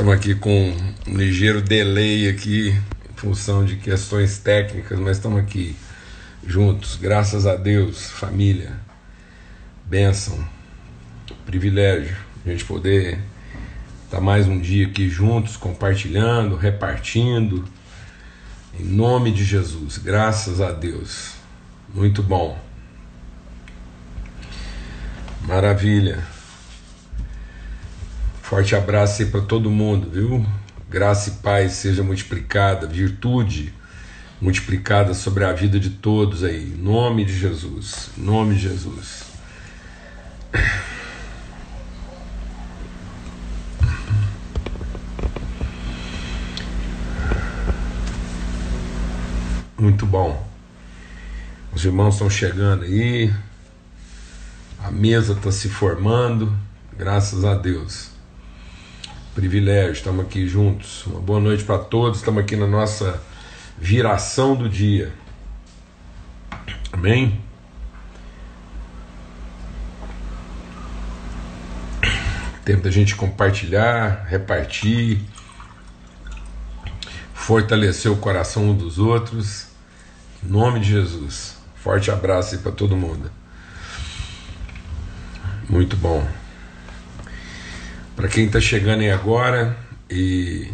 Estamos aqui com um ligeiro delay aqui, em função de questões técnicas, mas estamos aqui juntos, graças a Deus, família, bênção, privilégio, a gente poder estar mais um dia aqui juntos, compartilhando, repartindo, em nome de Jesus, graças a Deus, muito bom, maravilha. Forte abraço aí para todo mundo, viu? Graça e paz seja multiplicada, virtude multiplicada sobre a vida de todos aí. Em nome de Jesus. Em nome de Jesus. Muito bom. Os irmãos estão chegando aí. A mesa está se formando. Graças a Deus privilégio, estamos aqui juntos. Uma boa noite para todos, estamos aqui na nossa viração do dia. Amém? Tempo da gente compartilhar, repartir, fortalecer o coração um dos outros. Em nome de Jesus. Forte abraço aí para todo mundo. Muito bom. Para quem está chegando aí agora, e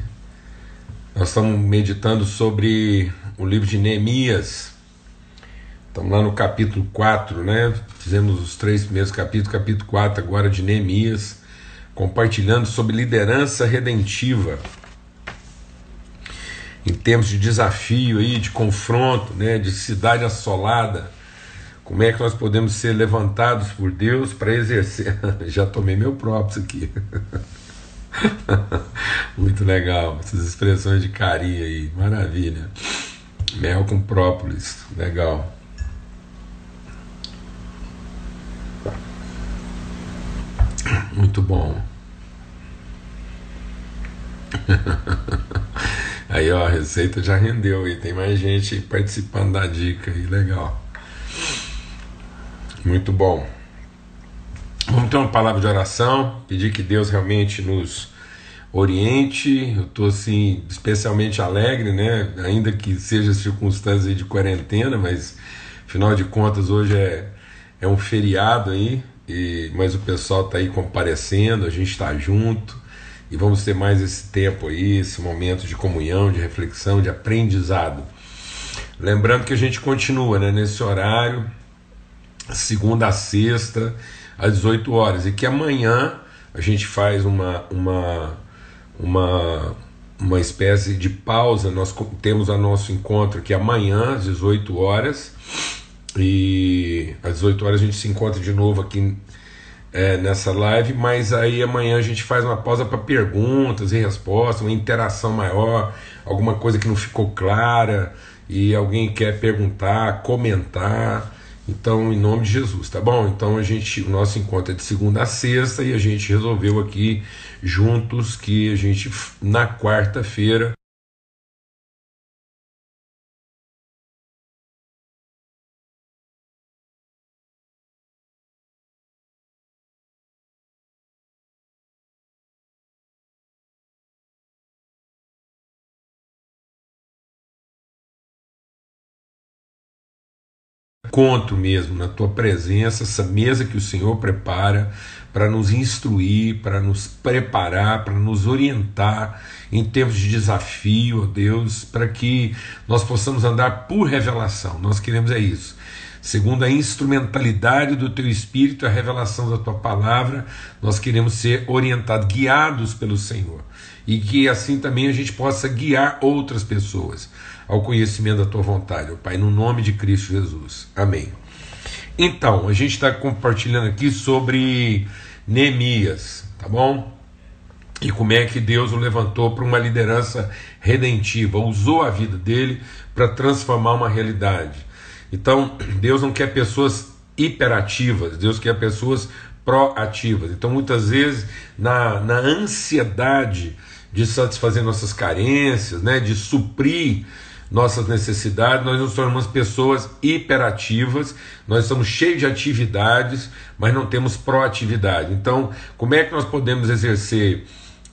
nós estamos meditando sobre o livro de Neemias. Estamos lá no capítulo 4, né? Fizemos os três primeiros capítulos, capítulo 4 agora de Neemias, compartilhando sobre liderança redentiva. Em termos de desafio aí, de confronto, né, de cidade assolada, como é que nós podemos ser levantados por Deus para exercer? Já tomei meu próprio aqui. Muito legal, essas expressões de carinho aí, maravilha. Mel com própolis, legal. Muito bom. Aí ó, a receita já rendeu aí, tem mais gente participando da dica aí, legal. Muito bom. Vamos ter uma palavra de oração, pedir que Deus realmente nos oriente. Eu estou assim, especialmente alegre, né? Ainda que seja circunstância de quarentena, mas afinal de contas hoje é, é um feriado aí, e, mas o pessoal está aí comparecendo, a gente está junto e vamos ter mais esse tempo aí, esse momento de comunhão, de reflexão, de aprendizado. Lembrando que a gente continua né, nesse horário segunda a sexta, às 18 horas. E que amanhã a gente faz uma, uma, uma, uma espécie de pausa. Nós temos o nosso encontro aqui amanhã, às 18 horas. E às 18 horas a gente se encontra de novo aqui é, nessa live, mas aí amanhã a gente faz uma pausa para perguntas e respostas, uma interação maior, alguma coisa que não ficou clara e alguém quer perguntar, comentar. Então, em nome de Jesus, tá bom? Então a gente, o nosso encontro é de segunda a sexta e a gente resolveu aqui juntos que a gente na quarta-feira encontro mesmo, na tua presença, essa mesa que o Senhor prepara para nos instruir, para nos preparar, para nos orientar em tempos de desafio, ó Deus, para que nós possamos andar por revelação. Nós queremos é isso. Segundo a instrumentalidade do teu espírito, a revelação da tua palavra, nós queremos ser orientados, guiados pelo Senhor. E que assim também a gente possa guiar outras pessoas ao conhecimento da tua vontade, ó Pai, no nome de Cristo Jesus. Amém. Então, a gente está compartilhando aqui sobre Neemias, tá bom? E como é que Deus o levantou para uma liderança redentiva, usou a vida dele para transformar uma realidade. Então, Deus não quer pessoas hiperativas, Deus quer pessoas proativas. Então, muitas vezes, na, na ansiedade de satisfazer nossas carências, né, de suprir nossas necessidades, nós nos tornamos pessoas hiperativas, nós estamos cheios de atividades, mas não temos proatividade. Então, como é que nós podemos exercer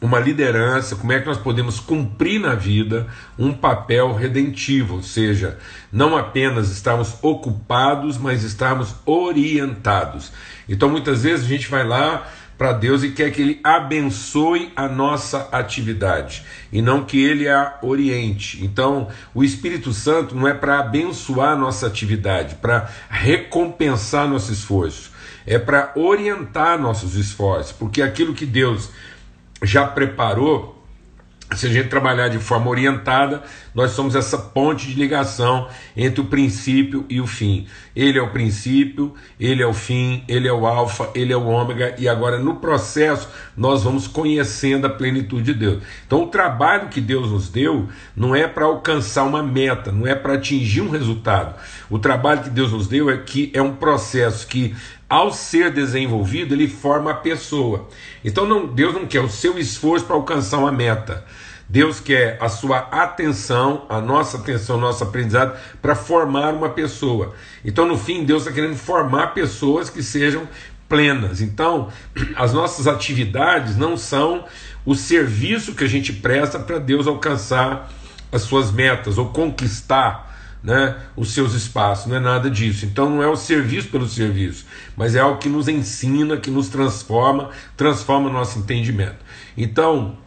uma liderança, como é que nós podemos cumprir na vida um papel redentivo, ou seja, não apenas estarmos ocupados, mas estarmos orientados. Então muitas vezes a gente vai lá para Deus e quer que Ele abençoe a nossa atividade e não que Ele a oriente. Então, o Espírito Santo não é para abençoar a nossa atividade, para recompensar nosso esforço, é para orientar nossos esforços, porque aquilo que Deus já preparou, se a gente trabalhar de forma orientada, nós somos essa ponte de ligação entre o princípio e o fim. Ele é o princípio, ele é o fim, ele é o alfa, ele é o ômega, e agora no processo nós vamos conhecendo a plenitude de Deus. Então o trabalho que Deus nos deu não é para alcançar uma meta, não é para atingir um resultado. O trabalho que Deus nos deu é que é um processo que ao ser desenvolvido, ele forma a pessoa. Então não, Deus não quer o seu esforço para alcançar uma meta. Deus quer a sua atenção, a nossa atenção, nosso aprendizado para formar uma pessoa. Então, no fim, Deus está querendo formar pessoas que sejam plenas. Então, as nossas atividades não são o serviço que a gente presta para Deus alcançar as suas metas ou conquistar né, os seus espaços, não é nada disso. Então não é o serviço pelo serviço, mas é algo que nos ensina, que nos transforma, transforma o nosso entendimento. Então,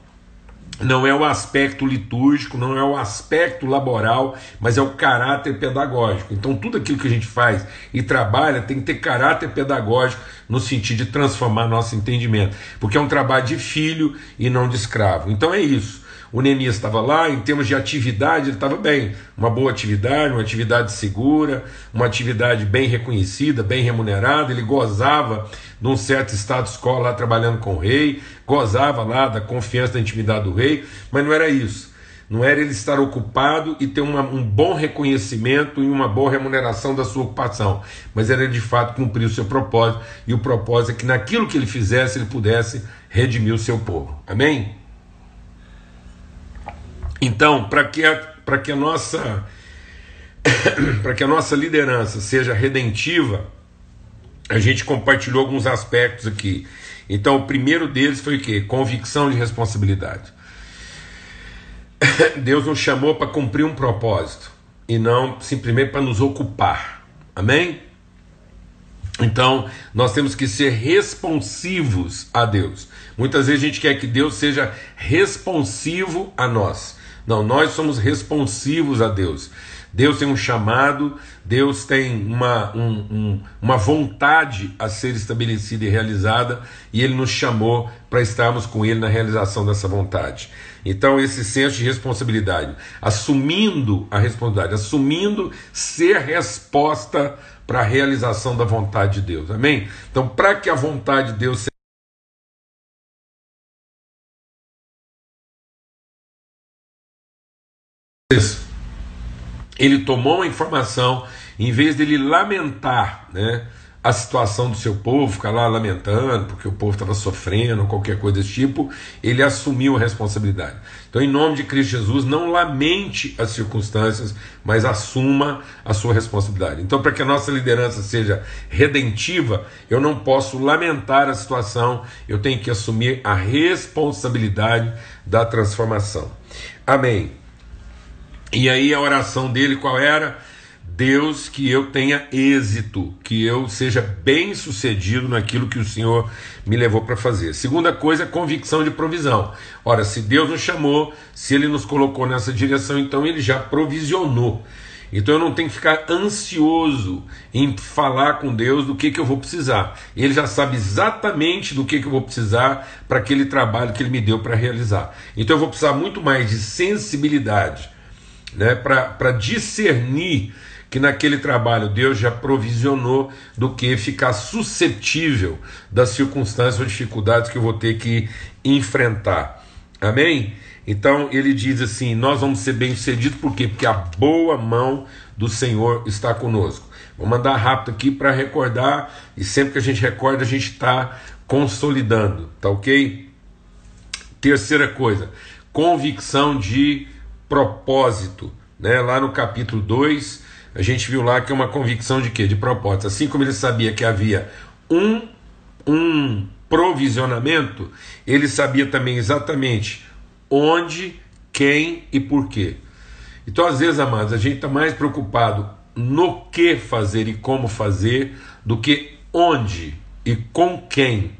não é o aspecto litúrgico, não é o aspecto laboral, mas é o caráter pedagógico. Então, tudo aquilo que a gente faz e trabalha tem que ter caráter pedagógico no sentido de transformar nosso entendimento, porque é um trabalho de filho e não de escravo. Então, é isso. O Neemias estava lá, em termos de atividade, ele estava bem. Uma boa atividade, uma atividade segura, uma atividade bem reconhecida, bem remunerada. Ele gozava de um certo status quo lá trabalhando com o rei, gozava lá da confiança, da intimidade do rei, mas não era isso. Não era ele estar ocupado e ter uma, um bom reconhecimento e uma boa remuneração da sua ocupação, mas era de fato cumprir o seu propósito, e o propósito é que naquilo que ele fizesse, ele pudesse redimir o seu povo. Amém? Então, para que, a, que a nossa para que a nossa liderança seja redentiva, a gente compartilhou alguns aspectos aqui. Então, o primeiro deles foi o quê? Convicção de responsabilidade. Deus nos chamou para cumprir um propósito e não simplesmente para nos ocupar. Amém? Então, nós temos que ser responsivos a Deus. Muitas vezes a gente quer que Deus seja responsivo a nós. Não, nós somos responsivos a Deus. Deus tem um chamado, Deus tem uma, um, um, uma vontade a ser estabelecida e realizada, e Ele nos chamou para estarmos com Ele na realização dessa vontade. Então, esse senso de responsabilidade, assumindo a responsabilidade, assumindo ser resposta para a realização da vontade de Deus. Amém? Então, para que a vontade de Deus ele tomou a informação, em vez dele lamentar né, a situação do seu povo, ficar lá lamentando porque o povo estava sofrendo, qualquer coisa desse tipo, ele assumiu a responsabilidade. Então, em nome de Cristo Jesus, não lamente as circunstâncias, mas assuma a sua responsabilidade. Então, para que a nossa liderança seja redentiva, eu não posso lamentar a situação, eu tenho que assumir a responsabilidade da transformação. Amém. E aí a oração dele qual era? Deus, que eu tenha êxito, que eu seja bem sucedido naquilo que o Senhor me levou para fazer. Segunda coisa, convicção de provisão. Ora, se Deus nos chamou, se Ele nos colocou nessa direção, então Ele já provisionou. Então eu não tenho que ficar ansioso em falar com Deus do que, que eu vou precisar. Ele já sabe exatamente do que, que eu vou precisar para aquele trabalho que Ele me deu para realizar. Então eu vou precisar muito mais de sensibilidade né, para discernir que naquele trabalho Deus já provisionou do que ficar suscetível das circunstâncias ou dificuldades que eu vou ter que enfrentar. Amém? Então ele diz assim: Nós vamos ser bem-sucedidos, por quê? Porque a boa mão do Senhor está conosco. Vou mandar rápido aqui para recordar, e sempre que a gente recorda, a gente está consolidando, tá ok? Terceira coisa, convicção de propósito. Né? Lá no capítulo 2, a gente viu lá que é uma convicção de quê? De propósito. Assim como ele sabia que havia um, um provisionamento, ele sabia também exatamente onde, quem e por quê. Então, às vezes, amados, a gente está mais preocupado no que fazer e como fazer do que onde e com quem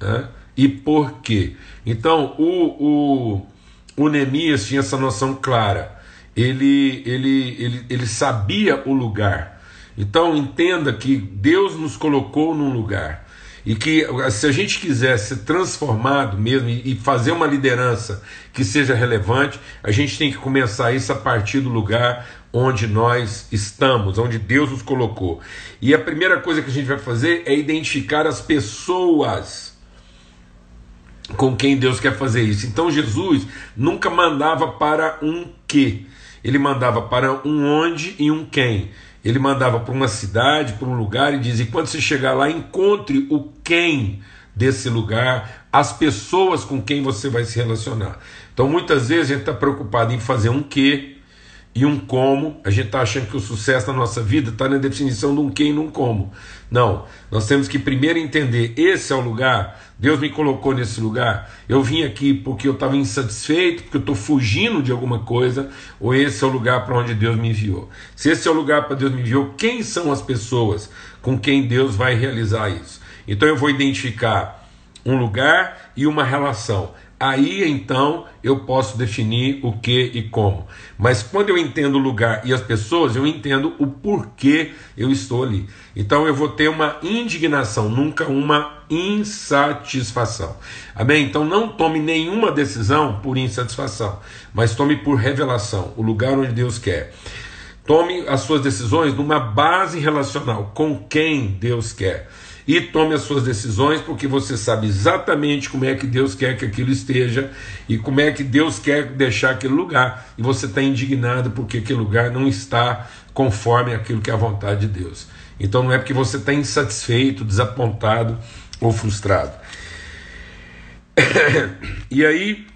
né? e por quê. Então, o, o, o Neemias tinha essa noção clara. Ele, ele, ele, ele sabia o lugar. Então, entenda que Deus nos colocou num lugar. E que se a gente quiser ser transformado mesmo e fazer uma liderança que seja relevante, a gente tem que começar isso a partir do lugar onde nós estamos, onde Deus nos colocou. E a primeira coisa que a gente vai fazer é identificar as pessoas com quem Deus quer fazer isso. Então Jesus nunca mandava para um que, ele mandava para um onde e um quem. Ele mandava para uma cidade, para um lugar e dizia: quando você chegar lá, encontre o quem desse lugar, as pessoas com quem você vai se relacionar. Então muitas vezes a gente está preocupado em fazer um que e um como. A gente está achando que o sucesso na nossa vida está na definição de um que e um como. Não, nós temos que primeiro entender: esse é o lugar, Deus me colocou nesse lugar. Eu vim aqui porque eu estava insatisfeito, porque eu estou fugindo de alguma coisa, ou esse é o lugar para onde Deus me enviou. Se esse é o lugar para Deus me enviou, quem são as pessoas com quem Deus vai realizar isso? Então eu vou identificar um lugar e uma relação. Aí então eu posso definir o que e como. Mas quando eu entendo o lugar e as pessoas, eu entendo o porquê eu estou ali. Então eu vou ter uma indignação, nunca uma insatisfação. Amém? Então não tome nenhuma decisão por insatisfação, mas tome por revelação, o lugar onde Deus quer. Tome as suas decisões numa base relacional com quem Deus quer e tome as suas decisões, porque você sabe exatamente como é que Deus quer que aquilo esteja e como é que Deus quer deixar aquele lugar, e você está indignado porque aquele lugar não está conforme aquilo que é a vontade de Deus. Então não é porque você está insatisfeito, desapontado ou frustrado. e aí,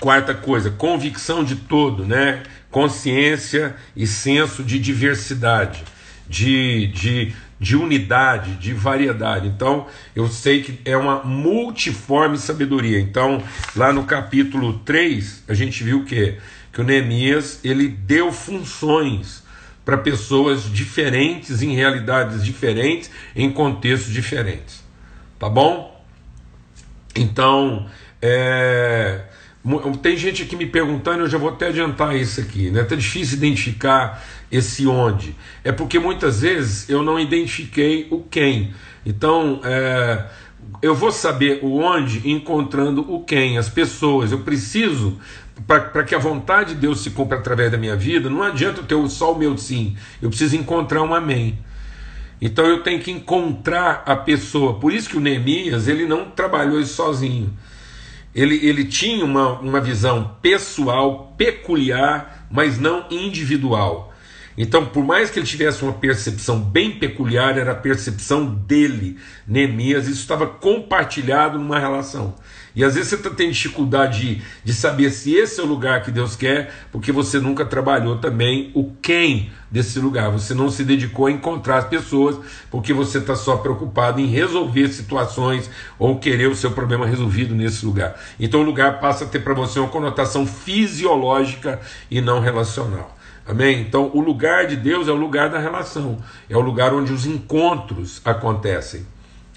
quarta coisa, convicção de todo, né? Consciência e senso de diversidade, de, de de unidade, de variedade. Então, eu sei que é uma multiforme sabedoria. Então, lá no capítulo 3, a gente viu que que o Neemias, ele deu funções para pessoas diferentes em realidades diferentes, em contextos diferentes. Tá bom? Então, é, tem gente aqui me perguntando, eu já vou até adiantar isso aqui, né? Tá difícil identificar esse onde. É porque muitas vezes eu não identifiquei o quem. Então, é, eu vou saber o onde encontrando o quem, as pessoas. Eu preciso, para que a vontade de Deus se cumpra através da minha vida, não adianta eu ter só o meu sim. Eu preciso encontrar um amém. Então eu tenho que encontrar a pessoa. Por isso que o Neemias ele não trabalhou isso sozinho. Ele, ele tinha uma, uma visão pessoal, peculiar, mas não individual. Então, por mais que ele tivesse uma percepção bem peculiar, era a percepção dele, Neemias, isso estava compartilhado numa relação. E às vezes você está tendo dificuldade de, de saber se esse é o lugar que Deus quer, porque você nunca trabalhou também o quem desse lugar. Você não se dedicou a encontrar as pessoas, porque você está só preocupado em resolver situações ou querer o seu problema resolvido nesse lugar. Então o lugar passa a ter para você uma conotação fisiológica e não relacional. Amém? Então, o lugar de Deus é o lugar da relação, é o lugar onde os encontros acontecem.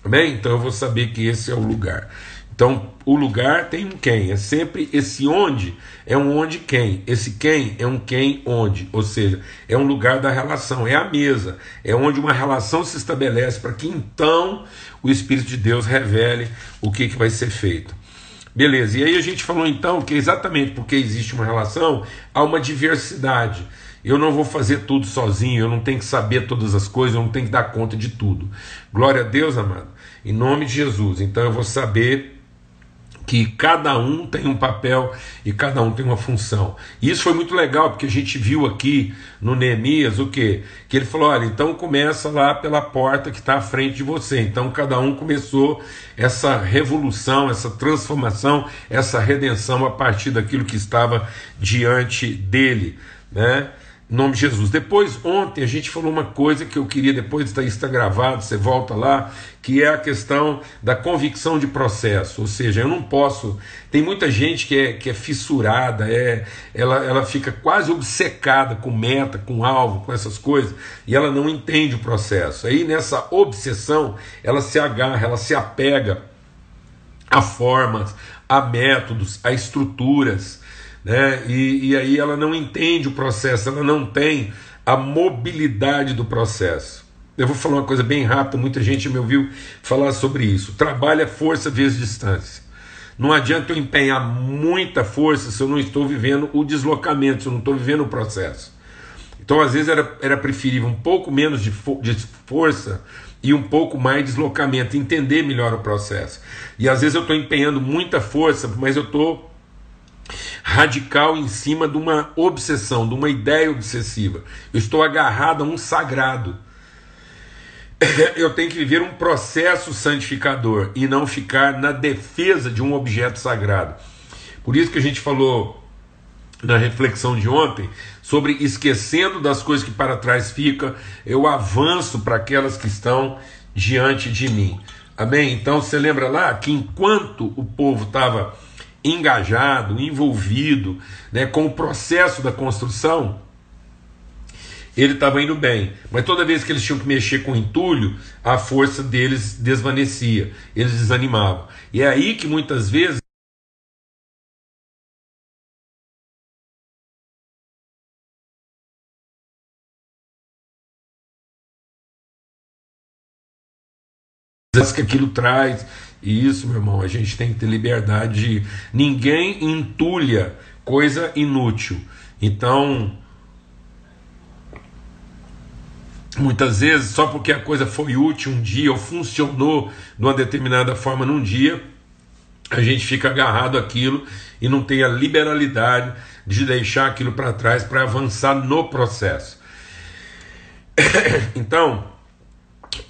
Amém? Então, eu vou saber que esse é o lugar. Então, o lugar tem um quem, é sempre esse onde é um onde quem. Esse quem é um quem onde, ou seja, é um lugar da relação, é a mesa, é onde uma relação se estabelece para que então o Espírito de Deus revele o que, que vai ser feito. Beleza, e aí a gente falou então que exatamente porque existe uma relação, há uma diversidade. Eu não vou fazer tudo sozinho, eu não tenho que saber todas as coisas, eu não tenho que dar conta de tudo. Glória a Deus, amado, em nome de Jesus. Então eu vou saber que cada um tem um papel e cada um tem uma função. E isso foi muito legal, porque a gente viu aqui no Neemias o que? Que ele falou: olha, então começa lá pela porta que está à frente de você. Então cada um começou essa revolução, essa transformação, essa redenção a partir daquilo que estava diante dele. Né? Em nome de Jesus. Depois, ontem, a gente falou uma coisa que eu queria, depois está, está gravado, você volta lá, que é a questão da convicção de processo. Ou seja, eu não posso. Tem muita gente que é, que é fissurada, é, ela, ela fica quase obcecada com meta, com alvo, com essas coisas, e ela não entende o processo. Aí, nessa obsessão, ela se agarra, ela se apega a formas, a métodos, a estruturas né? E, e aí ela não entende o processo, ela não tem a mobilidade do processo. Eu vou falar uma coisa bem rápida, muita gente me ouviu falar sobre isso. Trabalho é força vezes distância. Não adianta eu empenhar muita força se eu não estou vivendo o deslocamento, se eu não estou vivendo o processo. Então, às vezes, era, era preferível um pouco menos de, fo de força e um pouco mais de deslocamento, entender melhor o processo. E às vezes eu estou empenhando muita força, mas eu estou radical em cima de uma obsessão, de uma ideia obsessiva. Eu estou agarrado a um sagrado. Eu tenho que viver um processo santificador e não ficar na defesa de um objeto sagrado. Por isso que a gente falou na reflexão de ontem sobre esquecendo das coisas que para trás fica, eu avanço para aquelas que estão diante de mim. Amém? Então você lembra lá que enquanto o povo estava engajado, envolvido né, com o processo da construção, ele estava indo bem. Mas toda vez que eles tinham que mexer com entulho, a força deles desvanecia, eles desanimavam. E é aí que muitas vezes. que aquilo traz e isso, meu irmão, a gente tem que ter liberdade de. Ninguém entulha coisa inútil. Então, muitas vezes, só porque a coisa foi útil um dia ou funcionou de uma determinada forma num dia, a gente fica agarrado àquilo e não tem a liberalidade de deixar aquilo para trás para avançar no processo. Então,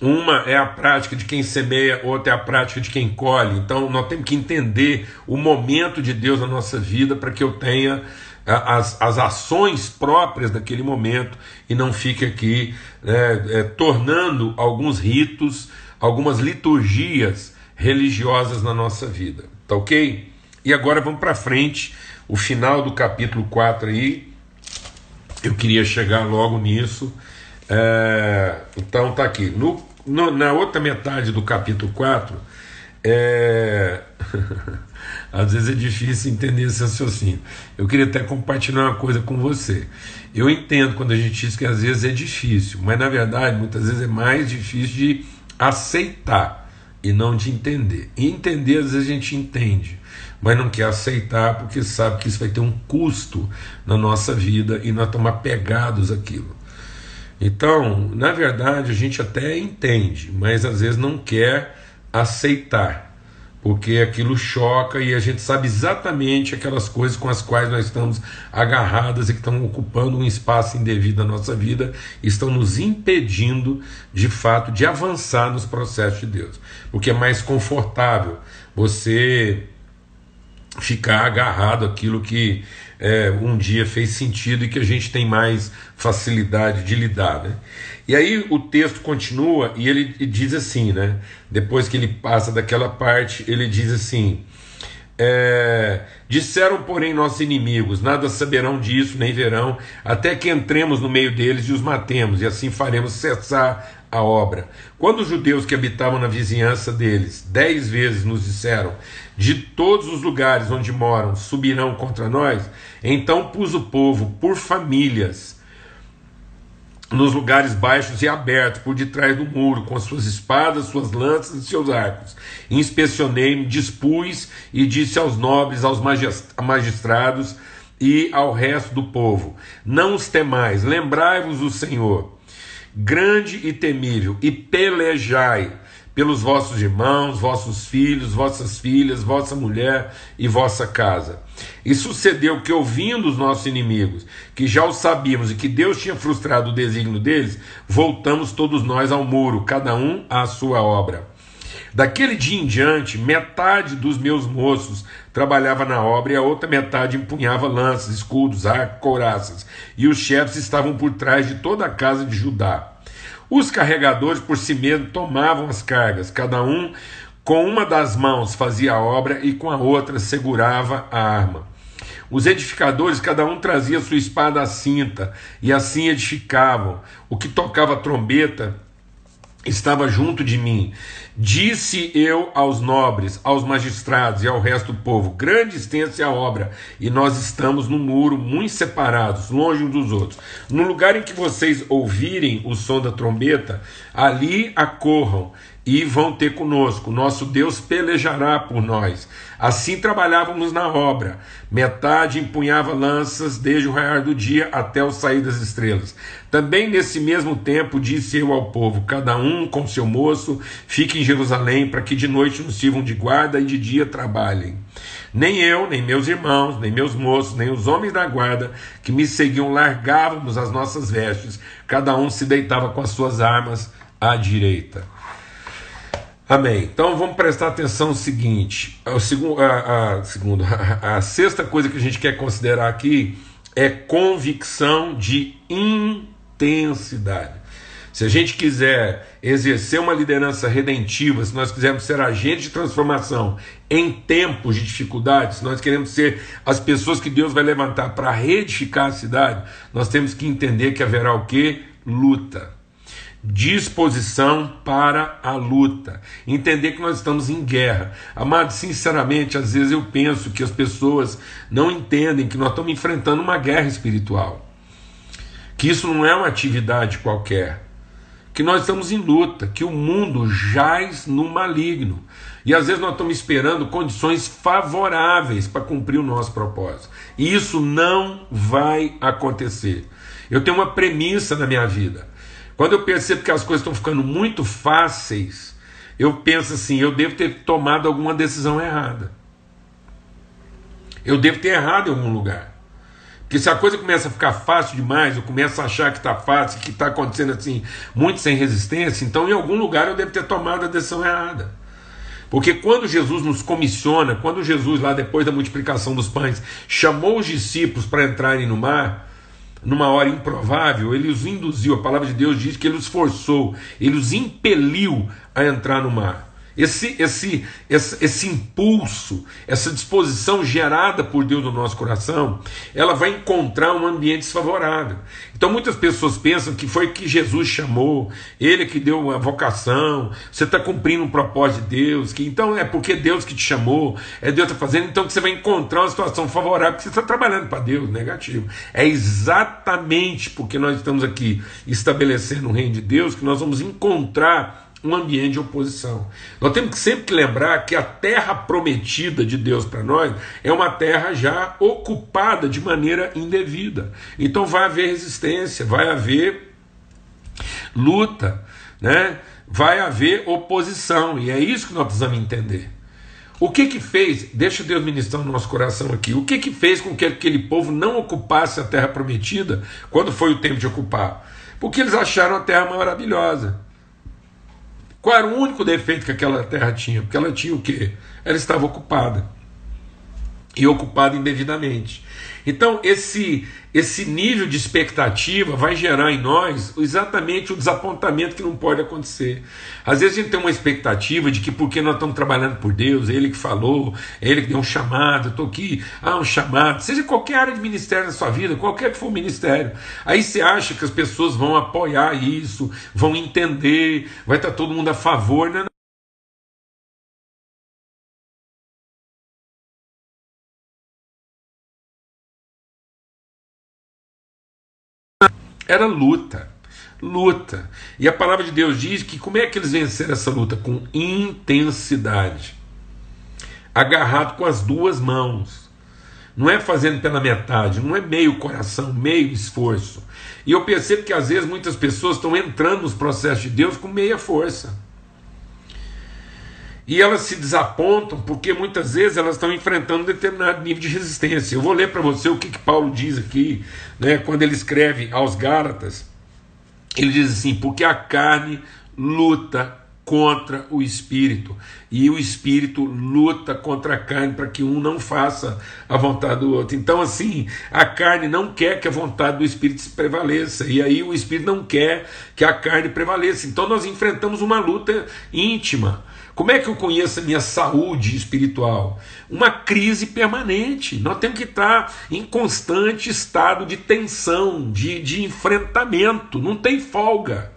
uma é a prática de quem semeia, outra é a prática de quem colhe. Então nós temos que entender o momento de Deus na nossa vida para que eu tenha as, as ações próprias daquele momento e não fique aqui é, é, tornando alguns ritos, algumas liturgias religiosas na nossa vida. Tá ok? E agora vamos para frente, o final do capítulo 4 aí. Eu queria chegar logo nisso. É, então tá aqui. No, no, na outra metade do capítulo 4, é... às vezes é difícil entender esse raciocínio. Eu queria até compartilhar uma coisa com você. Eu entendo quando a gente diz que às vezes é difícil, mas na verdade muitas vezes é mais difícil de aceitar e não de entender. E entender às vezes a gente entende, mas não quer aceitar porque sabe que isso vai ter um custo na nossa vida e nós estamos apegados àquilo. Então, na verdade, a gente até entende, mas às vezes não quer aceitar, porque aquilo choca e a gente sabe exatamente aquelas coisas com as quais nós estamos agarradas e que estão ocupando um espaço indevido na nossa vida, estão nos impedindo, de fato, de avançar nos processos de Deus, porque é mais confortável você ficar agarrado àquilo que é, um dia fez sentido e que a gente tem mais facilidade de lidar. Né? E aí o texto continua e ele diz assim, né? depois que ele passa daquela parte, ele diz assim. É, disseram, porém, nossos inimigos: nada saberão disso, nem verão, até que entremos no meio deles e os matemos, e assim faremos cessar a obra. Quando os judeus que habitavam na vizinhança deles dez vezes nos disseram: De todos os lugares onde moram subirão contra nós, então pus o povo por famílias nos lugares baixos e abertos, por detrás do muro, com suas espadas, suas lanças e seus arcos. Inspecionei-me, dispus e disse aos nobres, aos magistrados e ao resto do povo: Não os temais, lembrai-vos do Senhor grande e temível, e pelejai pelos vossos irmãos, vossos filhos, vossas filhas, vossa mulher e vossa casa. E sucedeu que, ouvindo os nossos inimigos, que já o sabíamos e que Deus tinha frustrado o desígnio deles, voltamos todos nós ao muro, cada um à sua obra. Daquele dia em diante, metade dos meus moços trabalhava na obra e a outra metade empunhava lanças, escudos, arcos, couraças. E os chefes estavam por trás de toda a casa de Judá. Os carregadores por si mesmos tomavam as cargas, cada um com uma das mãos fazia a obra e com a outra segurava a arma. Os edificadores, cada um trazia sua espada à cinta, e assim edificavam. O que tocava trombeta estava junto de mim. Disse eu aos nobres, aos magistrados e ao resto do povo: grande extensa é a obra, e nós estamos no muro, muito separados, longe uns dos outros. No lugar em que vocês ouvirem o som da trombeta, ali acorram e vão ter conosco. Nosso Deus pelejará por nós. Assim trabalhávamos na obra. Metade empunhava lanças desde o raiar do dia até o sair das estrelas. Também nesse mesmo tempo disse eu ao povo: cada um com seu moço fique em Jerusalém, para que de noite nos sirvam de guarda e de dia trabalhem. Nem eu, nem meus irmãos, nem meus moços, nem os homens da guarda que me seguiam largávamos as nossas vestes, cada um se deitava com as suas armas à direita. Amém. Então vamos prestar atenção no seguinte: o segundo, a, a, segundo, a, a sexta coisa que a gente quer considerar aqui é convicção de intensidade. Se a gente quiser exercer uma liderança redentiva, se nós quisermos ser agentes de transformação em tempos de dificuldades, se nós queremos ser as pessoas que Deus vai levantar para reedificar a cidade, nós temos que entender que haverá o que? Luta disposição para a luta, entender que nós estamos em guerra. Amado, sinceramente, às vezes eu penso que as pessoas não entendem que nós estamos enfrentando uma guerra espiritual, que isso não é uma atividade qualquer, que nós estamos em luta, que o mundo jaz no maligno. E às vezes nós estamos esperando condições favoráveis para cumprir o nosso propósito. E isso não vai acontecer. Eu tenho uma premissa na minha vida. Quando eu percebo que as coisas estão ficando muito fáceis, eu penso assim: eu devo ter tomado alguma decisão errada. Eu devo ter errado em algum lugar. Porque se a coisa começa a ficar fácil demais, eu começo a achar que está fácil, que está acontecendo assim, muito sem resistência, então em algum lugar eu devo ter tomado a decisão errada. Porque quando Jesus nos comissiona, quando Jesus, lá depois da multiplicação dos pães, chamou os discípulos para entrarem no mar, numa hora improvável, ele os induziu, a palavra de Deus diz que ele os forçou, ele os impeliu a entrar no mar. Esse, esse, esse, esse impulso, essa disposição gerada por Deus no nosso coração, ela vai encontrar um ambiente desfavorável. Então muitas pessoas pensam que foi que Jesus chamou, ele que deu a vocação, você está cumprindo um propósito de Deus, que então é porque Deus que te chamou, é Deus que está fazendo, então que você vai encontrar uma situação favorável, porque você está trabalhando para Deus, negativo. É exatamente porque nós estamos aqui estabelecendo o reino de Deus que nós vamos encontrar um ambiente de oposição. Nós temos que sempre lembrar que a terra prometida de Deus para nós é uma terra já ocupada de maneira indevida. Então vai haver resistência, vai haver luta, né? vai haver oposição, e é isso que nós precisamos entender. O que que fez, deixa Deus ministrar no nosso coração aqui, o que que fez com que aquele povo não ocupasse a terra prometida quando foi o tempo de ocupar? Porque eles acharam a terra maravilhosa. Qual era o único defeito que aquela terra tinha? Porque ela tinha o quê? Ela estava ocupada. E ocupada indevidamente. Então, esse, esse nível de expectativa vai gerar em nós exatamente o desapontamento que não pode acontecer. Às vezes a gente tem uma expectativa de que porque nós estamos trabalhando por Deus, Ele que falou, Ele que deu um chamado, estou aqui, ah, um chamado, seja qualquer área de ministério na sua vida, qualquer que for o ministério. Aí você acha que as pessoas vão apoiar isso, vão entender, vai estar todo mundo a favor. Não, Era luta. Luta. E a palavra de Deus diz que como é que eles venceram essa luta? Com intensidade. Agarrado com as duas mãos. Não é fazendo pela metade, não é meio coração, meio esforço. E eu percebo que às vezes muitas pessoas estão entrando nos processos de Deus com meia força. E elas se desapontam porque muitas vezes elas estão enfrentando um determinado nível de resistência. Eu vou ler para você o que, que Paulo diz aqui, né, quando ele escreve aos Gálatas. Ele diz assim: porque a carne luta contra o espírito. E o espírito luta contra a carne para que um não faça a vontade do outro. Então, assim, a carne não quer que a vontade do espírito se prevaleça. E aí o espírito não quer que a carne prevaleça. Então, nós enfrentamos uma luta íntima. Como é que eu conheço a minha saúde espiritual? Uma crise permanente. Nós temos que estar em constante estado de tensão, de, de enfrentamento. Não tem folga.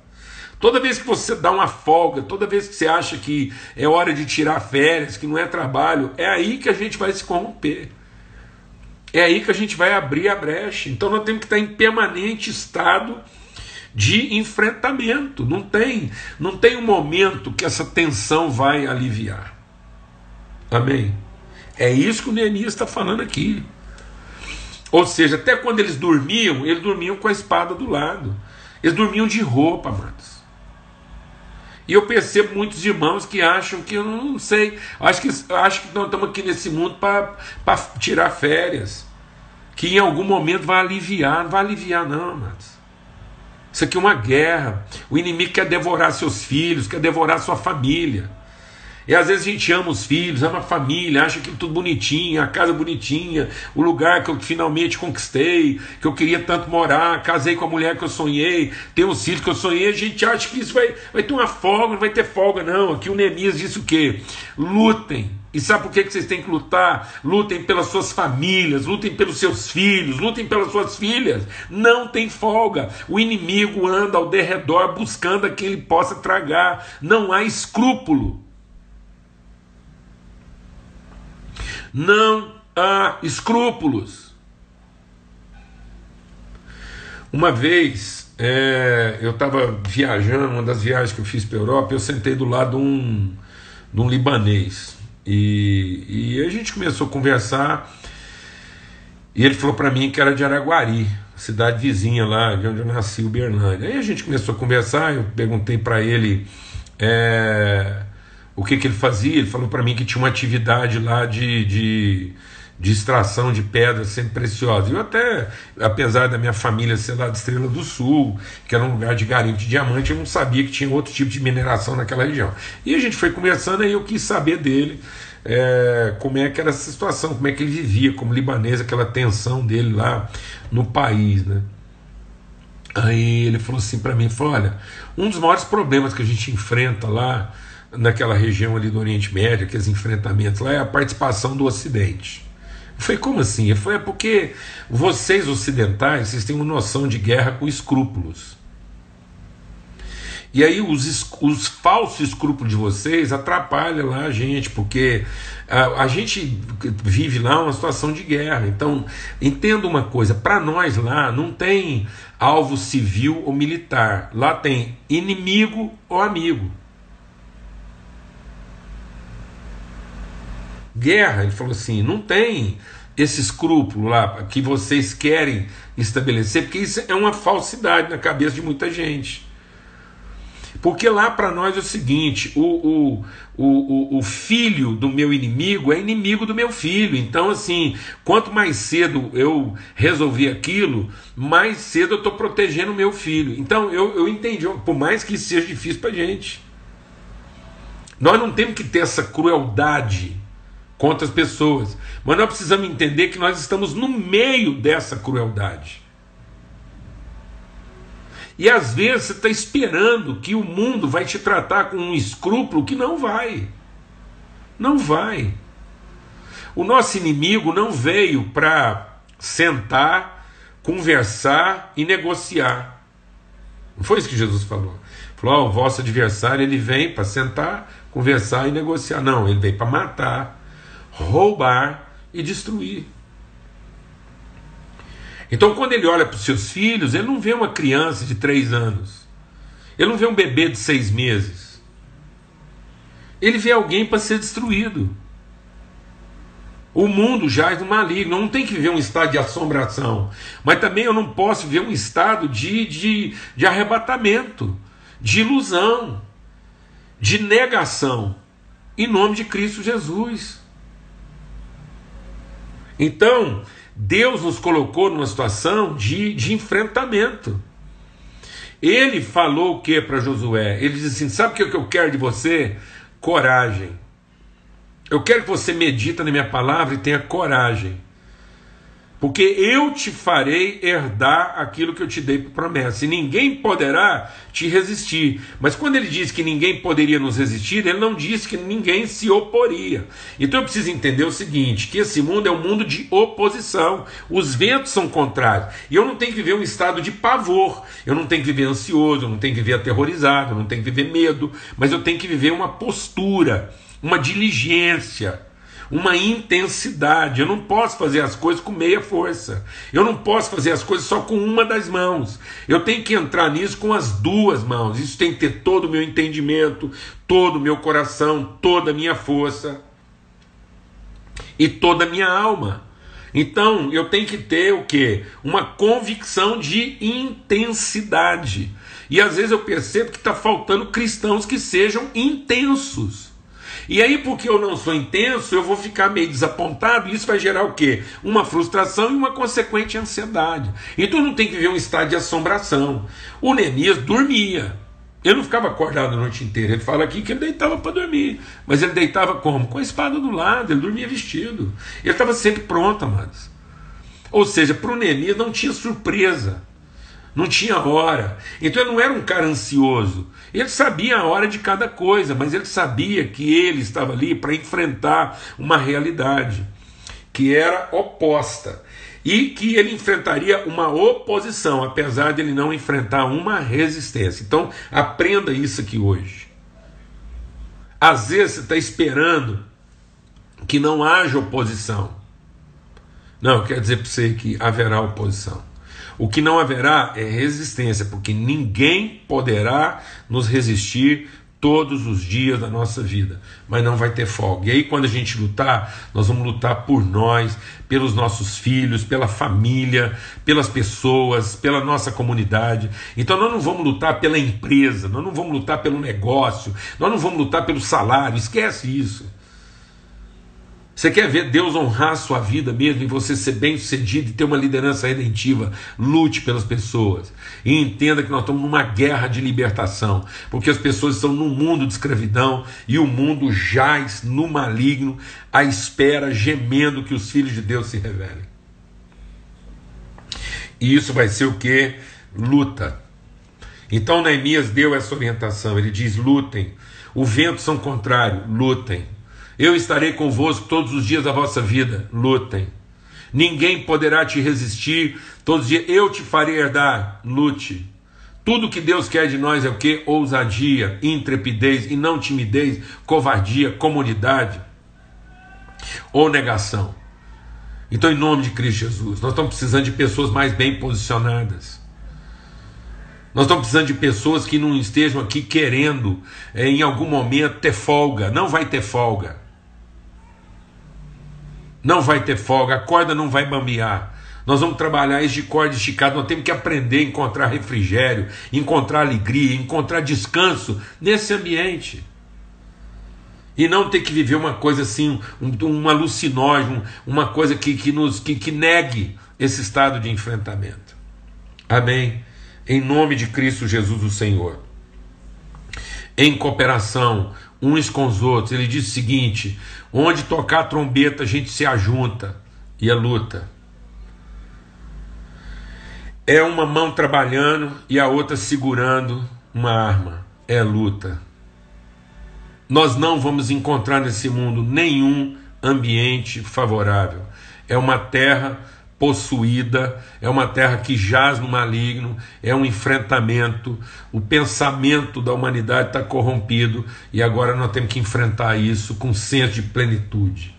Toda vez que você dá uma folga, toda vez que você acha que é hora de tirar férias, que não é trabalho, é aí que a gente vai se corromper. É aí que a gente vai abrir a brecha. Então nós temos que estar em permanente estado de enfrentamento. Não tem, não tem um momento que essa tensão vai aliviar. Amém? É isso que o Neemias está falando aqui. Ou seja, até quando eles dormiam, eles dormiam com a espada do lado. Eles dormiam de roupa, amados. E eu percebo muitos irmãos que acham que eu não sei, acho que, acho que nós estamos aqui nesse mundo para tirar férias, que em algum momento vai aliviar, não vai aliviar não, amados. Isso aqui é uma guerra. O inimigo quer devorar seus filhos, quer devorar sua família. E às vezes a gente ama os filhos, ama a família, acha que tudo bonitinho, a casa bonitinha, o lugar que eu finalmente conquistei, que eu queria tanto morar, casei com a mulher que eu sonhei, tenho os filhos que eu sonhei, a gente acha que isso vai, vai ter uma folga, não vai ter folga, não. Aqui o Neemias disse o quê? Lutem. E sabe por que vocês têm que lutar? Lutem pelas suas famílias, lutem pelos seus filhos, lutem pelas suas filhas. Não tem folga. O inimigo anda ao derredor buscando a quem ele possa tragar. Não há escrúpulo. não há escrúpulos. Uma vez é, eu estava viajando, uma das viagens que eu fiz para a Europa, eu sentei do lado de um, de um libanês. E, e a gente começou a conversar. E ele falou para mim que era de Araguari, cidade vizinha lá, de onde eu nasci, o Berlândia. Aí a gente começou a conversar, eu perguntei para ele é, o que, que ele fazia? Ele falou para mim que tinha uma atividade lá de, de, de extração de pedras sempre preciosas. Eu até, apesar da minha família ser lá de Estrela do Sul, que era um lugar de garimpo de diamante, eu não sabia que tinha outro tipo de mineração naquela região. E a gente foi conversando e eu quis saber dele é, como é que era essa situação, como é que ele vivia como libanês, aquela tensão dele lá no país, né? Aí ele falou assim para mim, falou, olha, um dos maiores problemas que a gente enfrenta lá naquela região ali do Oriente Médio, aqueles enfrentamentos lá, é a participação do Ocidente. Falei, como assim? Falou, é porque vocês ocidentais, vocês têm uma noção de guerra com escrúpulos. E aí os, os falsos escrúpulos de vocês atrapalham lá a gente, porque a, a gente vive lá uma situação de guerra. Então, entenda uma coisa, para nós lá não tem alvo civil ou militar, lá tem inimigo ou amigo. Guerra. Ele falou assim: não tem esse escrúpulo lá que vocês querem estabelecer, porque isso é uma falsidade na cabeça de muita gente. Porque lá para nós é o seguinte: o, o, o, o, filho do meu inimigo é inimigo do meu filho. Então, assim, quanto mais cedo eu resolvi aquilo, mais cedo eu estou protegendo o meu filho. Então, eu, eu entendi, por mais que isso seja difícil para gente. Nós não temos que ter essa crueldade contra as pessoas. Mas nós precisamos entender que nós estamos no meio dessa crueldade. E às vezes você está esperando que o mundo vai te tratar com um escrúpulo que não vai. Não vai. O nosso inimigo não veio para sentar, conversar e negociar. Não foi isso que Jesus falou. Falou: oh, o vosso adversário ele vem para sentar, conversar e negociar. Não, ele vem para matar, roubar e destruir. Então, quando ele olha para os seus filhos, ele não vê uma criança de três anos, ele não vê um bebê de seis meses, ele vê alguém para ser destruído. O mundo jaz no maligno, não tem que viver um estado de assombração, mas também eu não posso viver um estado de, de, de arrebatamento, de ilusão, de negação, em nome de Cristo Jesus. Então, Deus nos colocou numa situação de, de enfrentamento. Ele falou o que para Josué? Ele disse assim: Sabe o que eu quero de você? Coragem. Eu quero que você medita na minha palavra e tenha coragem porque eu te farei herdar aquilo que eu te dei por promessa, e ninguém poderá te resistir. Mas quando ele diz que ninguém poderia nos resistir, ele não diz que ninguém se oporia. Então eu preciso entender o seguinte: que esse mundo é um mundo de oposição, os ventos são contrários, e eu não tenho que viver um estado de pavor, eu não tenho que viver ansioso, eu não tenho que viver aterrorizado, eu não tenho que viver medo, mas eu tenho que viver uma postura, uma diligência uma intensidade. Eu não posso fazer as coisas com meia força. Eu não posso fazer as coisas só com uma das mãos. Eu tenho que entrar nisso com as duas mãos. Isso tem que ter todo o meu entendimento, todo o meu coração, toda a minha força e toda a minha alma. Então, eu tenho que ter o que? Uma convicção de intensidade. E às vezes eu percebo que está faltando cristãos que sejam intensos. E aí, porque eu não sou intenso, eu vou ficar meio desapontado, e isso vai gerar o quê? Uma frustração e uma consequente ansiedade. Então não tem que viver um estado de assombração. O Neemias dormia. Ele não ficava acordado a noite inteira. Ele fala aqui que ele deitava para dormir. Mas ele deitava como? Com a espada do lado, ele dormia vestido. Ele estava sempre pronto, amados. Ou seja, para o Neemias não tinha surpresa não tinha hora. Então ele não era um cara ansioso. Ele sabia a hora de cada coisa, mas ele sabia que ele estava ali para enfrentar uma realidade que era oposta e que ele enfrentaria uma oposição, apesar de ele não enfrentar uma resistência. Então aprenda isso aqui hoje. Às vezes você está esperando que não haja oposição. Não, quer dizer para você que haverá oposição. O que não haverá é resistência, porque ninguém poderá nos resistir todos os dias da nossa vida, mas não vai ter folga. E aí, quando a gente lutar, nós vamos lutar por nós, pelos nossos filhos, pela família, pelas pessoas, pela nossa comunidade. Então, nós não vamos lutar pela empresa, nós não vamos lutar pelo negócio, nós não vamos lutar pelo salário, esquece isso. Você quer ver Deus honrar a sua vida mesmo e você ser bem sucedido e ter uma liderança redentiva? Lute pelas pessoas e entenda que nós estamos numa guerra de libertação, porque as pessoas estão num mundo de escravidão e o mundo jaz no maligno, à espera, gemendo que os filhos de Deus se revelem. E isso vai ser o que? Luta. Então Neemias deu essa orientação, ele diz: lutem. O vento são contrário, lutem. Eu estarei convosco todos os dias da vossa vida. Lutem. Ninguém poderá te resistir. Todos os dias eu te farei herdar. Lute. Tudo que Deus quer de nós é o que? Ousadia, intrepidez e não timidez, covardia, comunidade ou negação. Então, em nome de Cristo Jesus, nós estamos precisando de pessoas mais bem posicionadas. Nós estamos precisando de pessoas que não estejam aqui querendo, é, em algum momento, ter folga. Não vai ter folga não vai ter folga, a corda não vai bambear. Nós vamos trabalhar isso de corda esticada, nós temos que aprender a encontrar refrigério, encontrar alegria, encontrar descanso nesse ambiente. E não ter que viver uma coisa assim, um, um alucinógeno, uma coisa que, que, nos, que, que negue esse estado de enfrentamento. Amém? Em nome de Cristo Jesus, o Senhor. Em cooperação uns com os outros. Ele diz o seguinte: onde tocar a trombeta, a gente se ajunta e a luta. É uma mão trabalhando e a outra segurando uma arma. É luta. Nós não vamos encontrar nesse mundo nenhum ambiente favorável. É uma terra possuída, é uma terra que jaz no maligno, é um enfrentamento. O pensamento da humanidade está corrompido e agora nós temos que enfrentar isso com senso de plenitude,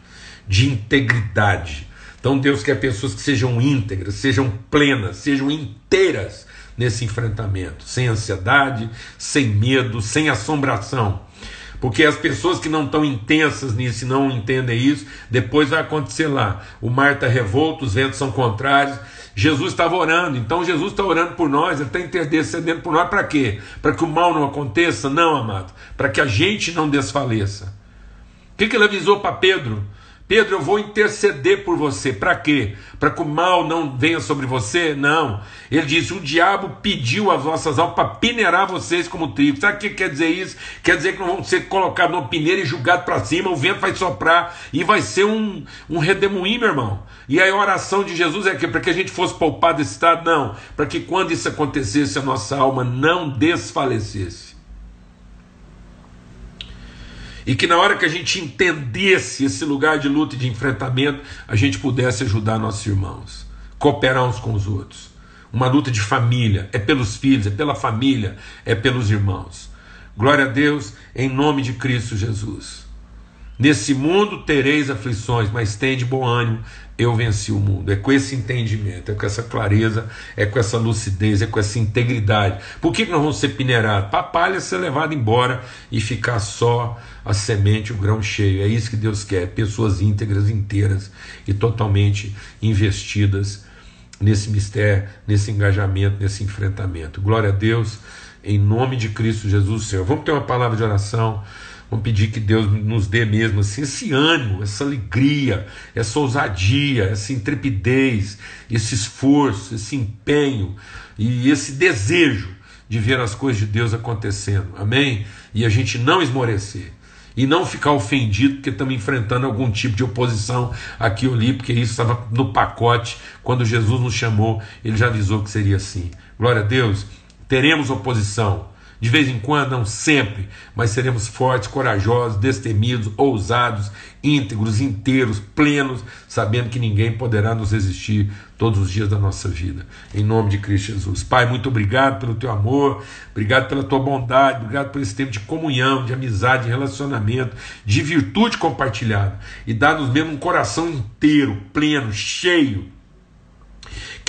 de integridade. Então Deus quer pessoas que sejam íntegras, sejam plenas, sejam inteiras nesse enfrentamento, sem ansiedade, sem medo, sem assombração. Porque as pessoas que não estão intensas nisso e não entendem isso, depois vai acontecer lá. O mar está revolto, os ventos são contrários. Jesus estava orando, então Jesus está orando por nós, ele está intercedendo por nós para quê? Para que o mal não aconteça? Não, amado, para que a gente não desfaleça. O que, que ele avisou para Pedro? Pedro, eu vou interceder por você. Para quê? Para que o mal não venha sobre você? Não. Ele diz: o diabo pediu as vossas almas para peneirar vocês como trigo. Sabe o que quer dizer isso? Quer dizer que não vão ser colocados numa peneira e jogados para cima, o vento vai soprar e vai ser um, um redemoinho, meu irmão. E aí a oração de Jesus é que para que a gente fosse poupado desse estado? Não. Para que quando isso acontecesse, a nossa alma não desfalecesse. E que na hora que a gente entendesse esse lugar de luta e de enfrentamento, a gente pudesse ajudar nossos irmãos, cooperar uns com os outros. Uma luta de família, é pelos filhos, é pela família, é pelos irmãos. Glória a Deus, em nome de Cristo Jesus. Nesse mundo tereis aflições, mas tende bom ânimo, eu venci o mundo. É com esse entendimento, é com essa clareza, é com essa lucidez, é com essa integridade. Por que, nós vamos ser peneirados? Para a palha ser levada embora e ficar só a semente, o grão cheio. É isso que Deus quer: pessoas íntegras, inteiras e totalmente investidas nesse mistério, nesse engajamento, nesse enfrentamento. Glória a Deus, em nome de Cristo Jesus, Senhor. Vamos ter uma palavra de oração. Vamos pedir que Deus nos dê mesmo assim, esse ânimo, essa alegria, essa ousadia, essa intrepidez, esse esforço, esse empenho e esse desejo de ver as coisas de Deus acontecendo. Amém? E a gente não esmorecer. E não ficar ofendido porque estamos enfrentando algum tipo de oposição aqui ou ali, porque isso estava no pacote. Quando Jesus nos chamou, ele já avisou que seria assim. Glória a Deus. Teremos oposição de vez em quando, não sempre, mas seremos fortes, corajosos, destemidos, ousados, íntegros, inteiros, plenos, sabendo que ninguém poderá nos resistir todos os dias da nossa vida. Em nome de Cristo Jesus. Pai, muito obrigado pelo teu amor, obrigado pela tua bondade, obrigado por esse tempo de comunhão, de amizade, de relacionamento, de virtude compartilhada. E dá-nos mesmo um coração inteiro, pleno, cheio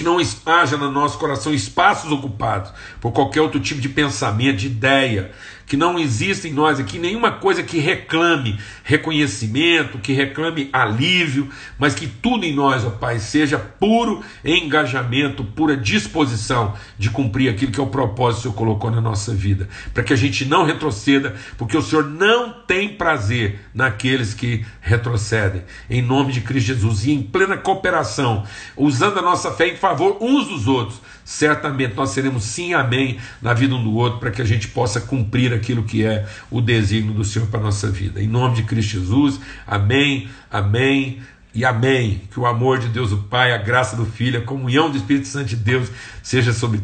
que não haja no nosso coração espaços ocupados por qualquer outro tipo de pensamento, de ideia, que não exista em nós aqui nenhuma coisa que reclame reconhecimento, que reclame alívio, mas que tudo em nós, ó Pai, seja puro engajamento, pura disposição de cumprir aquilo que é o propósito que o Senhor colocou na nossa vida, para que a gente não retroceda, porque o Senhor não tem prazer naqueles que retrocedem, em nome de Cristo Jesus. E em plena cooperação, usando a nossa fé em favor uns dos outros certamente nós seremos sim amém na vida um do outro para que a gente possa cumprir aquilo que é o desígnio do Senhor para a nossa vida. Em nome de Cristo Jesus, amém, amém e amém. Que o amor de Deus o Pai, a graça do Filho, a comunhão do Espírito Santo de Deus seja sobre